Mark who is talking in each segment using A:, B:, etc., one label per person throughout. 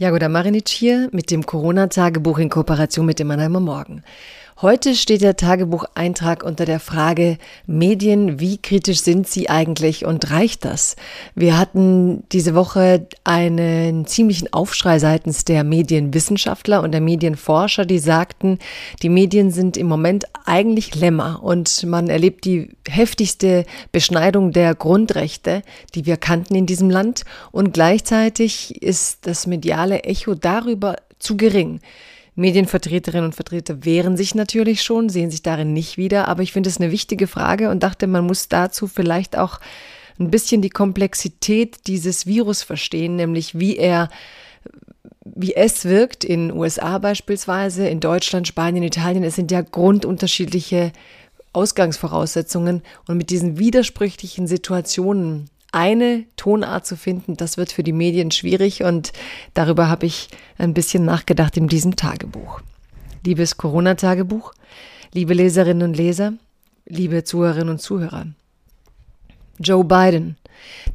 A: Jagoda Marinic hier mit dem Corona-Tagebuch in Kooperation mit dem Mannheimer Morgen. Heute steht der Tagebucheintrag unter der Frage Medien, wie kritisch sind sie eigentlich und reicht das? Wir hatten diese Woche einen ziemlichen Aufschrei seitens der Medienwissenschaftler und der Medienforscher, die sagten, die Medien sind im Moment eigentlich Lämmer und man erlebt die heftigste Beschneidung der Grundrechte, die wir kannten in diesem Land und gleichzeitig ist das mediale Echo darüber zu gering. Medienvertreterinnen und Vertreter wehren sich natürlich schon, sehen sich darin nicht wieder, aber ich finde es eine wichtige Frage und dachte, man muss dazu vielleicht auch ein bisschen die Komplexität dieses Virus verstehen, nämlich wie er wie es wirkt in USA beispielsweise, in Deutschland, Spanien, Italien. Es sind ja grundunterschiedliche Ausgangsvoraussetzungen und mit diesen widersprüchlichen Situationen eine Tonart zu finden, das wird für die Medien schwierig und darüber habe ich ein bisschen nachgedacht in diesem Tagebuch. Liebes Corona-Tagebuch, liebe Leserinnen und Leser, liebe Zuhörerinnen und Zuhörer. Joe Biden,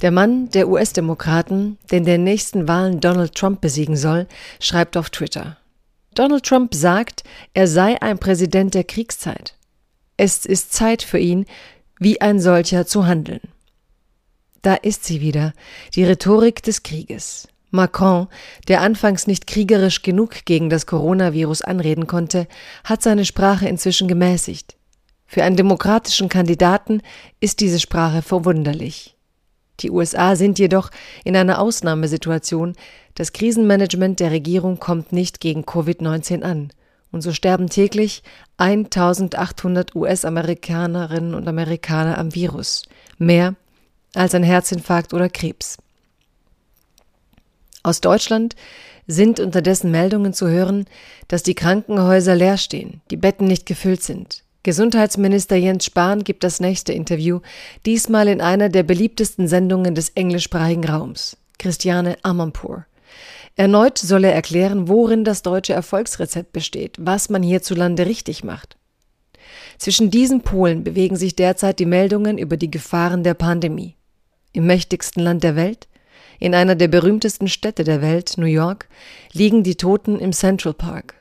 A: der Mann der US-Demokraten, der den nächsten Wahlen Donald Trump besiegen soll, schreibt auf Twitter. Donald Trump sagt, er sei ein Präsident der Kriegszeit. Es ist Zeit für ihn, wie ein solcher zu handeln. Da ist sie wieder, die Rhetorik des Krieges. Macron, der anfangs nicht kriegerisch genug gegen das Coronavirus anreden konnte, hat seine Sprache inzwischen gemäßigt. Für einen demokratischen Kandidaten ist diese Sprache verwunderlich. Die USA sind jedoch in einer Ausnahmesituation. Das Krisenmanagement der Regierung kommt nicht gegen Covid-19 an. Und so sterben täglich 1800 US-Amerikanerinnen und Amerikaner am Virus. Mehr als ein Herzinfarkt oder Krebs. Aus Deutschland sind unterdessen Meldungen zu hören, dass die Krankenhäuser leer stehen, die Betten nicht gefüllt sind. Gesundheitsminister Jens Spahn gibt das nächste Interview, diesmal in einer der beliebtesten Sendungen des englischsprachigen Raums, Christiane Amanpour. Erneut soll er erklären, worin das deutsche Erfolgsrezept besteht, was man hierzulande richtig macht. Zwischen diesen Polen bewegen sich derzeit die Meldungen über die Gefahren der Pandemie im mächtigsten Land der Welt, in einer der berühmtesten Städte der Welt, New York, liegen die Toten im Central Park,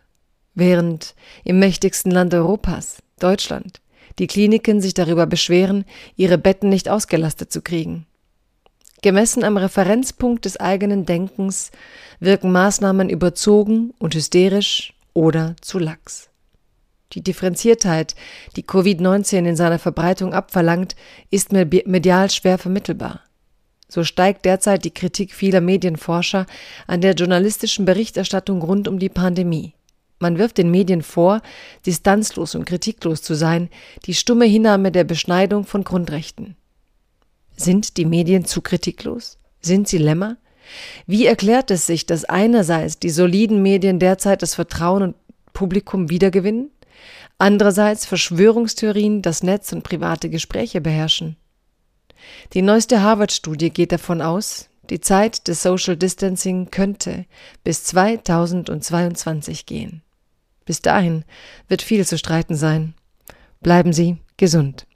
A: während im mächtigsten Land Europas, Deutschland, die Kliniken sich darüber beschweren, ihre Betten nicht ausgelastet zu kriegen. Gemessen am Referenzpunkt des eigenen Denkens wirken Maßnahmen überzogen und hysterisch oder zu lax. Die Differenziertheit, die Covid-19 in seiner Verbreitung abverlangt, ist medial schwer vermittelbar. So steigt derzeit die Kritik vieler Medienforscher an der journalistischen Berichterstattung rund um die Pandemie. Man wirft den Medien vor, distanzlos und kritiklos zu sein, die stumme Hinnahme der Beschneidung von Grundrechten. Sind die Medien zu kritiklos? Sind sie Lämmer? Wie erklärt es sich, dass einerseits die soliden Medien derzeit das Vertrauen und Publikum wiedergewinnen Andererseits Verschwörungstheorien das Netz und private Gespräche beherrschen. Die neueste Harvard-Studie geht davon aus, die Zeit des Social Distancing könnte bis 2022 gehen. Bis dahin wird viel zu streiten sein. Bleiben Sie gesund.